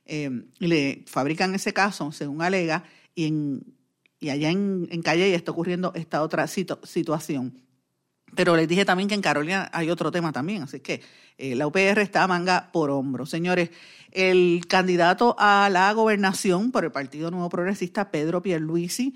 eh, y le fabrican ese caso, según alega, y, en, y allá en, en Calle está ocurriendo esta otra situación. Pero les dije también que en Carolina hay otro tema también, así que eh, la UPR está a manga por hombro. Señores, el candidato a la gobernación por el Partido Nuevo Progresista, Pedro Pierluisi,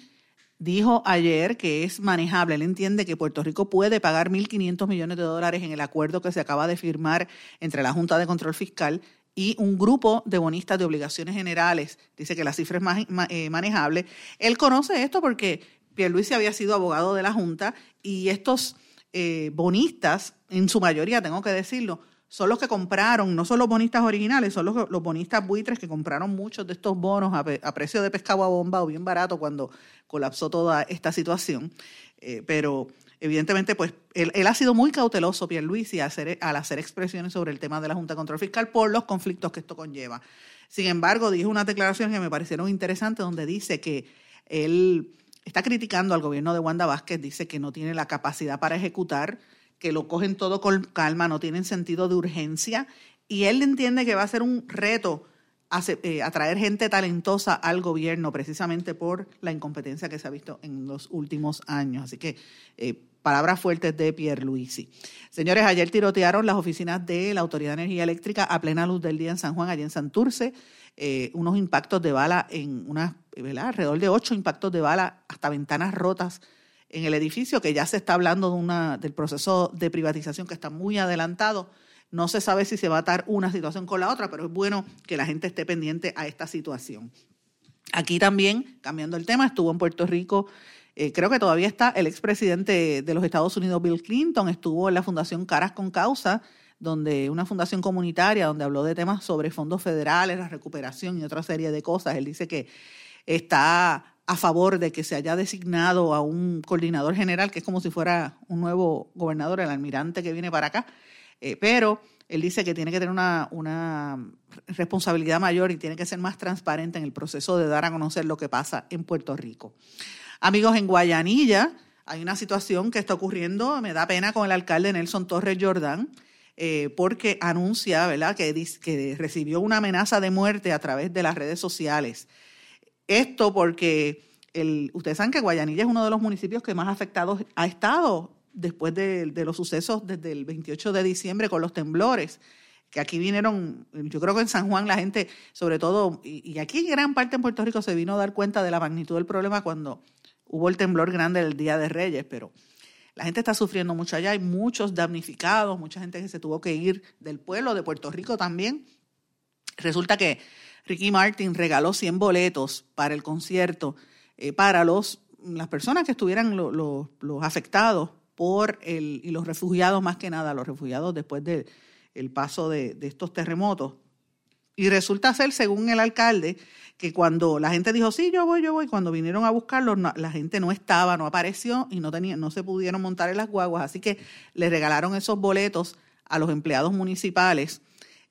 dijo ayer que es manejable. Él entiende que Puerto Rico puede pagar 1.500 millones de dólares en el acuerdo que se acaba de firmar entre la Junta de Control Fiscal y un grupo de bonistas de obligaciones generales. Dice que la cifra es eh, manejable. Él conoce esto porque Pierluisi había sido abogado de la Junta y estos eh, bonistas, en su mayoría, tengo que decirlo, son los que compraron, no son los bonistas originales, son los, los bonistas buitres que compraron muchos de estos bonos a, precio de pescado a bomba o bien barato cuando colapsó toda esta situación. Eh, pero evidentemente, pues él, ha sido muy cauteloso, Pierluisi, al hacer, al hacer expresiones sobre el tema de la Junta de Control Fiscal por los conflictos que esto conlleva. Sin embargo, dijo unas declaraciones que me parecieron interesantes donde dice que él está criticando al gobierno de Wanda Vázquez, dice que no tiene la capacidad para ejecutar, que lo cogen todo con calma, no tienen sentido de urgencia, y él entiende que va a ser un reto eh, atraer gente talentosa al gobierno precisamente por la incompetencia que se ha visto en los últimos años. Así que eh, palabras fuertes de Pierre Luisi. Señores, ayer tirotearon las oficinas de la Autoridad de Energía Eléctrica a plena luz del día en San Juan, allí en Santurce. Eh, unos impactos de bala en unas, alrededor de ocho impactos de bala hasta ventanas rotas en el edificio, que ya se está hablando de una, del proceso de privatización que está muy adelantado. No se sabe si se va a atar una situación con la otra, pero es bueno que la gente esté pendiente a esta situación. Aquí también, cambiando el tema, estuvo en Puerto Rico, eh, creo que todavía está el expresidente de los Estados Unidos, Bill Clinton, estuvo en la Fundación Caras con Causa, donde una fundación comunitaria donde habló de temas sobre fondos federales, la recuperación y otra serie de cosas. Él dice que está a favor de que se haya designado a un coordinador general, que es como si fuera un nuevo gobernador, el almirante que viene para acá, eh, pero él dice que tiene que tener una, una, responsabilidad mayor y tiene que ser más transparente en el proceso de dar a conocer lo que pasa en Puerto Rico. Amigos, en Guayanilla hay una situación que está ocurriendo, me da pena con el alcalde Nelson Torres Jordán, eh, porque anuncia ¿verdad? Que, que recibió una amenaza de muerte a través de las redes sociales. Esto porque el, ustedes saben que Guayanilla es uno de los municipios que más afectados ha estado después de, los sucesos desde el 28 de diciembre con los temblores, que aquí vinieron, yo creo que en San Juan la gente, sobre todo, y, aquí en gran parte en Puerto Rico se vino a dar cuenta de la magnitud del problema cuando hubo el temblor grande del Día de Reyes, pero la gente está sufriendo mucho allá, hay muchos damnificados, mucha gente que se tuvo que ir del pueblo, de Puerto Rico también. Resulta que Ricky Martin regaló 100 boletos para el concierto eh, para los, las personas que estuvieran los afectados por el, y los refugiados más que nada, los refugiados después del paso de, estos terremotos. Y resulta ser, según el alcalde, que cuando la gente dijo, sí, yo voy, yo voy, cuando vinieron a buscarlo, la gente no estaba, no apareció y no, tenía, no se pudieron montar en las guaguas. Así que le regalaron esos boletos a los empleados municipales.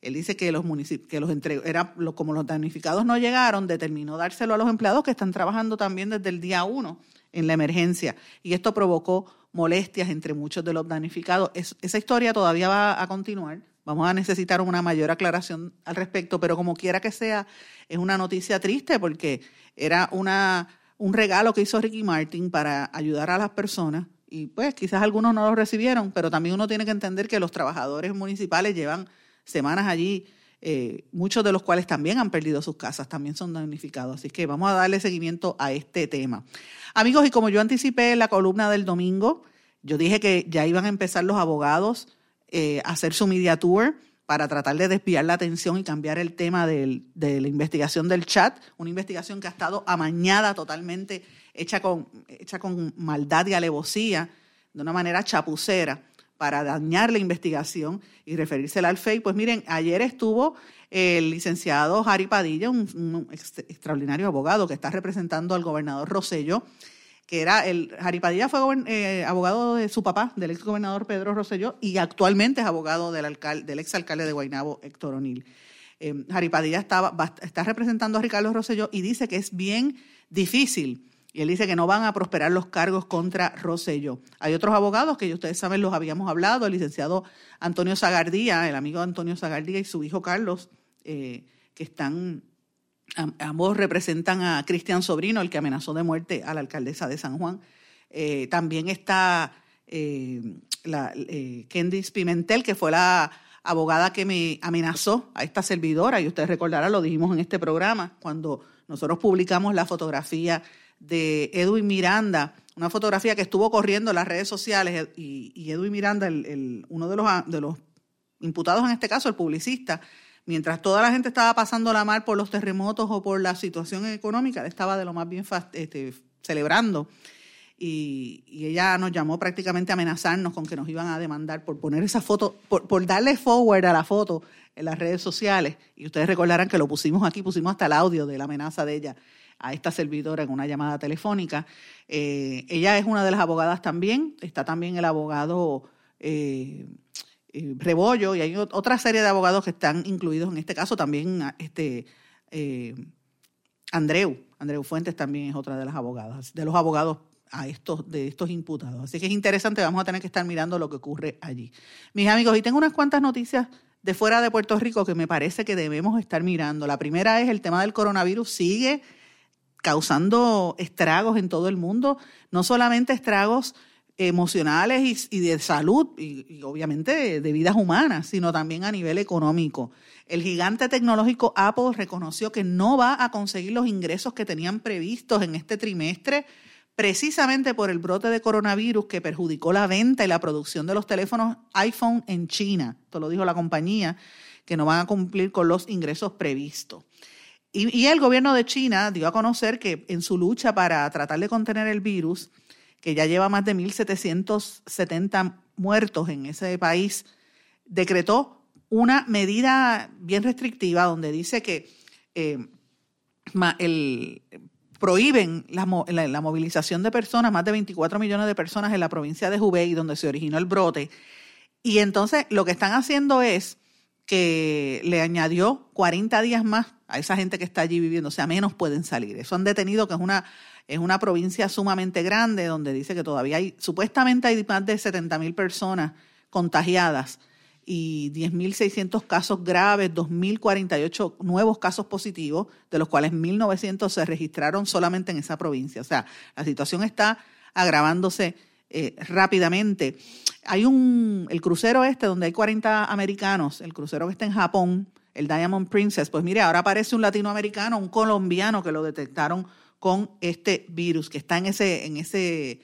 Él dice que los que los entregó, era, como los damnificados no llegaron, determinó dárselo a los empleados que están trabajando también desde el día uno en la emergencia. Y esto provocó molestias entre muchos de los damnificados. esa historia todavía va a continuar. Vamos a necesitar una mayor aclaración al respecto, pero como quiera que sea, es una noticia triste porque era una, un regalo que hizo Ricky Martin para ayudar a las personas y pues quizás algunos no lo recibieron, pero también uno tiene que entender que los trabajadores municipales llevan semanas allí, eh, muchos de los cuales también han perdido sus casas, también son damnificados. Así que vamos a darle seguimiento a este tema. Amigos, y como yo anticipé en la columna del domingo, yo dije que ya iban a empezar los abogados eh, a hacer su media tour para tratar de desviar la atención y cambiar el tema de la investigación del chat, una investigación que ha estado amañada totalmente, hecha con, hecha con maldad y alevosía, de una manera chapucera, para dañar la investigación y referírsela al FEI. Pues miren, ayer estuvo el licenciado Jari Padilla, un, extraordinario abogado que está representando al gobernador Rosello, que era el Jari Padilla fue eh, abogado de su papá, del ex gobernador Pedro Rosselló, y actualmente es abogado del, alcalde, del ex alcalde de Guaynabo, Héctor O'Neill. Eh, Jari Padilla estaba, está representando a Ricardo Rosselló y dice que es bien difícil. Y él dice que no van a prosperar los cargos contra Rosselló. Hay otros abogados que ustedes saben, los habíamos hablado, el licenciado Antonio Zagardía, el amigo Antonio Zagardía y su hijo Carlos, eh, que están, ambos representan a Cristian Sobrino, el que amenazó de muerte a la alcaldesa de San Juan. Eh, también está eh, la, Candice Pimentel, que fue la abogada que me amenazó a esta servidora, y ustedes recordarán, lo dijimos en este programa, cuando nosotros publicamos la fotografía de Edwin Miranda, una fotografía que estuvo corriendo en las redes sociales, y, Edwin Miranda, uno de los, de los imputados en este caso, el publicista, mientras toda la gente estaba pasando la mal por los terremotos o por la situación económica, él estaba de lo más bien este, celebrando. Y, ella nos llamó prácticamente a amenazarnos con que nos iban a demandar por poner esa foto, por, por, darle forward a la foto en las redes sociales. Y ustedes recordarán que lo pusimos aquí, pusimos hasta el audio de la amenaza de ella a esta servidora en una llamada telefónica. Eh, ella es una de las abogadas también, está también el abogado eh, eh, Rebollo y hay otra serie de abogados que están incluidos en este caso, también este Andreu, Andreu Fuentes también es otra de las abogadas, de los abogados a estos, de estos imputados. Así que es interesante, vamos a tener que estar mirando lo que ocurre allí. Mis amigos, y tengo unas cuantas noticias de fuera de Puerto Rico que me parece que debemos estar mirando. La primera es el tema del coronavirus sigue causando estragos en todo el mundo, no solamente estragos emocionales y, de salud y, obviamente de, vidas humanas, sino también a nivel económico. El gigante tecnológico Apple reconoció que no va a conseguir los ingresos que tenían previstos en este trimestre precisamente por el brote de coronavirus que perjudicó la venta y la producción de los teléfonos iPhone en China. Esto lo dijo la compañía, que no van a cumplir con los ingresos previstos. Y, el gobierno de China dio a conocer que en su lucha para tratar de contener el virus, que ya lleva más de 1.770 muertos en ese país, decretó una medida bien restrictiva donde dice que eh, prohíben la, movilización de personas, más de 24 millones de personas en la provincia de Hubei, donde se originó el brote. Y entonces lo que están haciendo es que le añadió 40 días más a esa gente que está allí viviendo, o sea, menos pueden salir. Eso han detenido, que es una, es una provincia sumamente grande, donde dice que todavía hay, supuestamente hay más de 70 mil personas contagiadas y 10.600 casos graves, 2.048 nuevos casos positivos, de los cuales 1.900 se registraron solamente en esa provincia. O sea, la situación está agravándose eh, rápidamente. Hay un, el crucero este donde hay 40 americanos, el crucero que está en Japón, el Diamond Princess, pues mire, ahora aparece un latinoamericano, un colombiano que lo detectaron con este virus, que está en ese, en ese,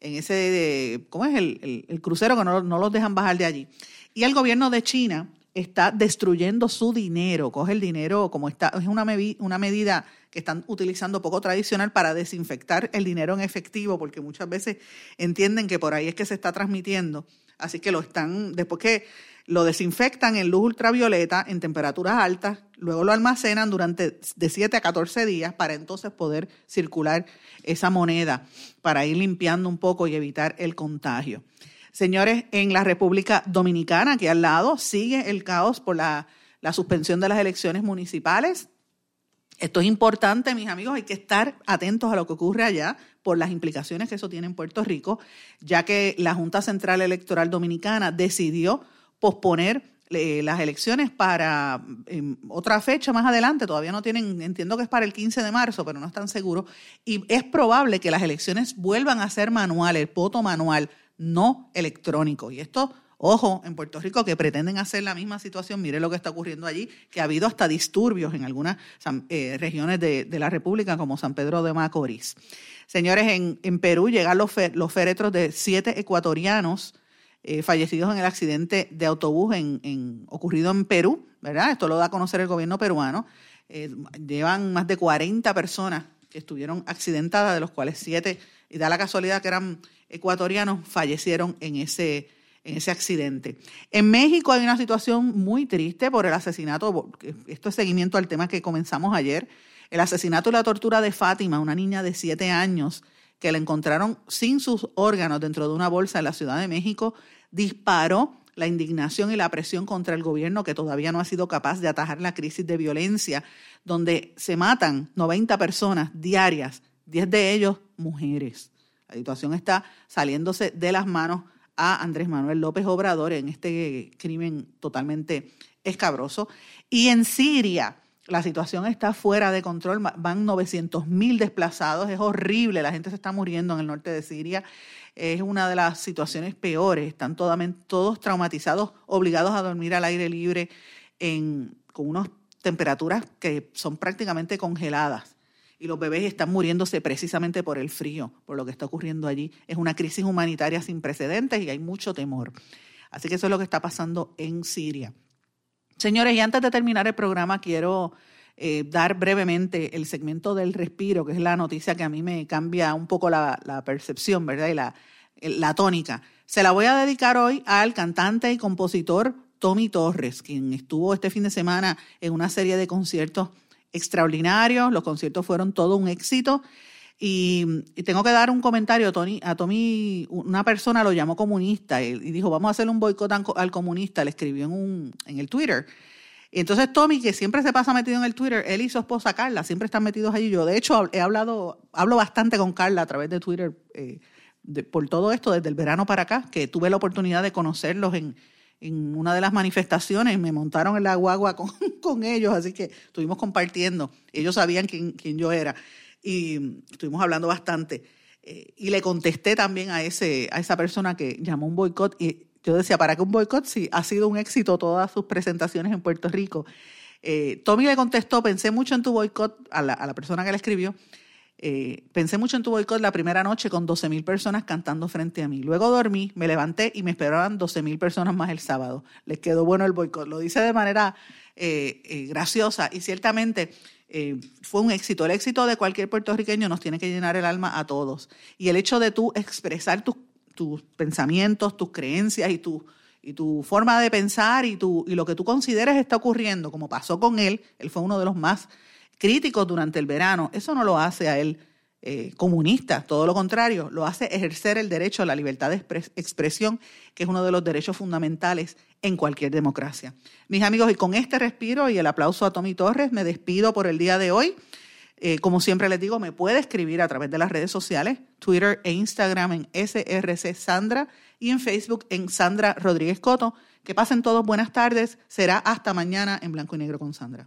en ese, ¿cómo es? El, el, crucero que no, no los dejan bajar de allí. Y el gobierno de China está destruyendo su dinero, coge el dinero como está, es una, una medida que están utilizando poco tradicional para desinfectar el dinero en efectivo, porque muchas veces entienden que por ahí es que se está transmitiendo. Así que lo están, después que lo desinfectan en luz ultravioleta en temperaturas altas, luego lo almacenan durante de 7 a 14 días para entonces poder circular esa moneda, para ir limpiando un poco y evitar el contagio. Señores, en la República Dominicana, aquí al lado, sigue el caos por la, suspensión de las elecciones municipales. Esto es importante, mis amigos, hay que estar atentos a lo que ocurre allá por las implicaciones que eso tiene en Puerto Rico, ya que la Junta Central Electoral Dominicana decidió posponer eh, las elecciones para em, otra fecha más adelante, todavía no tienen, entiendo que es para el 15 de marzo, pero no están seguros, y es probable que las elecciones vuelvan a ser manuales, el voto manual, no electrónico. Y esto, ojo, en Puerto Rico que pretenden hacer la misma situación, mire lo que está ocurriendo allí, que ha habido hasta disturbios en algunas eh, regiones de, la República, como San Pedro de Macorís. Señores, en, Perú llegan los, los féretros de siete ecuatorianos eh, fallecidos en el accidente de autobús ocurrido en Perú, ¿verdad? Esto lo da a conocer el gobierno peruano. Eh, llevan más de 40 personas que estuvieron accidentadas, de los cuales siete, y da la casualidad que eran ecuatorianos fallecieron en ese, en ese accidente. En México hay una situación muy triste por el asesinato, esto es seguimiento al tema que comenzamos ayer, el asesinato y la tortura de Fátima, una niña de siete años que la encontraron sin sus órganos dentro de una bolsa en la Ciudad de México, disparó la indignación y la presión contra el gobierno que todavía no ha sido capaz de atajar la crisis de violencia, donde se matan 90 personas diarias, 10 de ellos mujeres. La situación está saliéndose de las manos a Andrés Manuel López Obrador en este crimen totalmente escabroso. Y en Siria, la situación está fuera de control, van 900 mil desplazados, es horrible, la gente se está muriendo en el norte de Siria, es una de las situaciones peores, están todos traumatizados, obligados a dormir al aire libre con unas temperaturas que son prácticamente congeladas y los bebés están muriéndose precisamente por el frío, por lo que está ocurriendo allí. Es una crisis humanitaria sin precedentes y hay mucho temor. Así que eso es lo que está pasando en Siria. Señores, y antes de terminar el programa, quiero eh, dar brevemente el segmento del respiro, que es la noticia que a mí me cambia un poco la, percepción, ¿verdad? Y la, la tónica. Se la voy a dedicar hoy al cantante y compositor Tommy Torres, quien estuvo este fin de semana en una serie de conciertos extraordinarios, los conciertos fueron todo un éxito. Y, tengo que dar un comentario, Tony, a Tommy, una persona lo llamó comunista y, dijo, vamos a hacer un boicot al comunista, le escribió en, un, en el Twitter. Entonces Tommy, que siempre se pasa metido en el Twitter, él y su esposa Carla siempre están metidos allí. Yo, de hecho, he hablado, hablo bastante con Carla a través de Twitter eh, por todo esto desde el verano para acá, que tuve la oportunidad de conocerlos en, en una de las manifestaciones, me montaron en la guagua con, con ellos, así que estuvimos compartiendo. Ellos sabían quién, quién yo era y estuvimos hablando bastante. Eh, y le contesté también a, ese, a esa persona que llamó un boicot. Y yo decía, ¿para qué un boicot? Si ha sido un éxito todas sus presentaciones en Puerto Rico. Eh, Tommy le contestó, pensé mucho en tu boicot, a la, a la persona que le escribió, eh, pensé mucho en tu boicot la primera noche con 12 mil personas cantando frente a mí. Luego dormí, me levanté y me esperaban 12 mil personas más el sábado. Les quedó bueno el boicot. Lo dice de manera graciosa y ciertamente eh, fue un éxito. El éxito de cualquier puertorriqueño nos tiene que llenar el alma a todos. Y el hecho de tú expresar tus, pensamientos, tus creencias y tu, forma de pensar y, y lo que tú consideres está ocurriendo, como pasó con él, él fue uno de los más críticos durante el verano, eso no lo hace a él eh, comunista, todo lo contrario, lo hace ejercer el derecho a la libertad de expresión, que es uno de los derechos fundamentales en cualquier democracia. Mis amigos, y con este respiro y el aplauso a Tommy Torres, me despido por el día de hoy. Eh, como siempre les digo, me puede escribir a través de las redes sociales, Twitter e Instagram en SRC Sandra y en Facebook en Sandra Rodríguez Coto. Que pasen todos buenas tardes. Será hasta mañana en Blanco y Negro con Sandra.